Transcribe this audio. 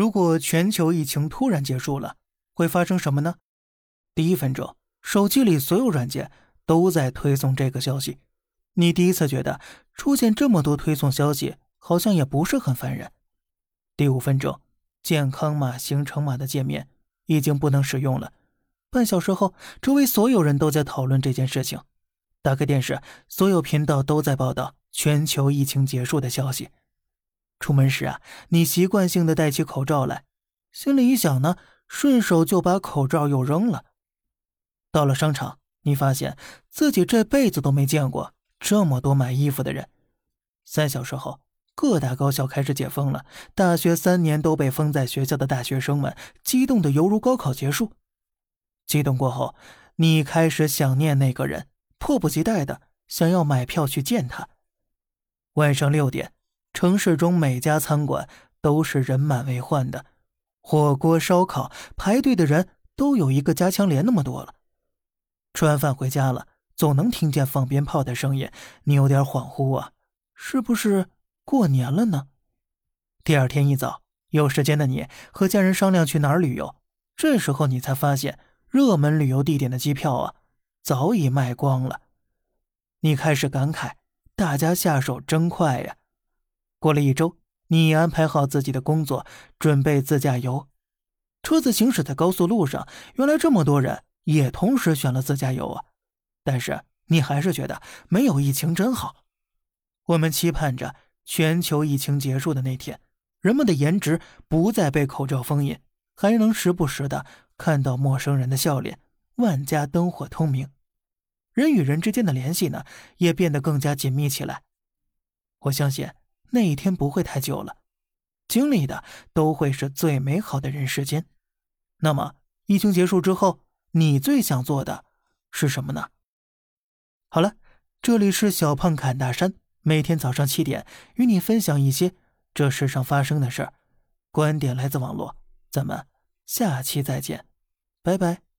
如果全球疫情突然结束了，会发生什么呢？第一分钟，手机里所有软件都在推送这个消息，你第一次觉得出现这么多推送消息，好像也不是很烦人。第五分钟，健康码、行程码的界面已经不能使用了。半小时后，周围所有人都在讨论这件事情。打开电视，所有频道都在报道全球疫情结束的消息。出门时啊，你习惯性的戴起口罩来，心里一想呢，顺手就把口罩又扔了。到了商场，你发现自己这辈子都没见过这么多买衣服的人。三小时后，各大高校开始解封了，大学三年都被封在学校的大学生们激动的犹如高考结束。激动过后，你开始想念那个人，迫不及待的想要买票去见他。晚上六点。城市中每家餐馆都是人满为患的，火锅、烧烤排队的人都有一个加强连那么多了。吃完饭回家了，总能听见放鞭炮的声音，你有点恍惚啊，是不是过年了呢？第二天一早，有时间的你和家人商量去哪儿旅游，这时候你才发现，热门旅游地点的机票啊，早已卖光了。你开始感慨，大家下手真快呀。过了一周，你安排好自己的工作，准备自驾游。车子行驶在高速路上，原来这么多人也同时选了自驾游啊！但是你还是觉得没有疫情真好。我们期盼着全球疫情结束的那天，人们的颜值不再被口罩封印，还能时不时的看到陌生人的笑脸，万家灯火通明，人与人之间的联系呢，也变得更加紧密起来。我相信。那一天不会太久了，经历的都会是最美好的人世间。那么，疫情结束之后，你最想做的是什么呢？好了，这里是小胖侃大山，每天早上七点与你分享一些这世上发生的事儿，观点来自网络。咱们下期再见，拜拜。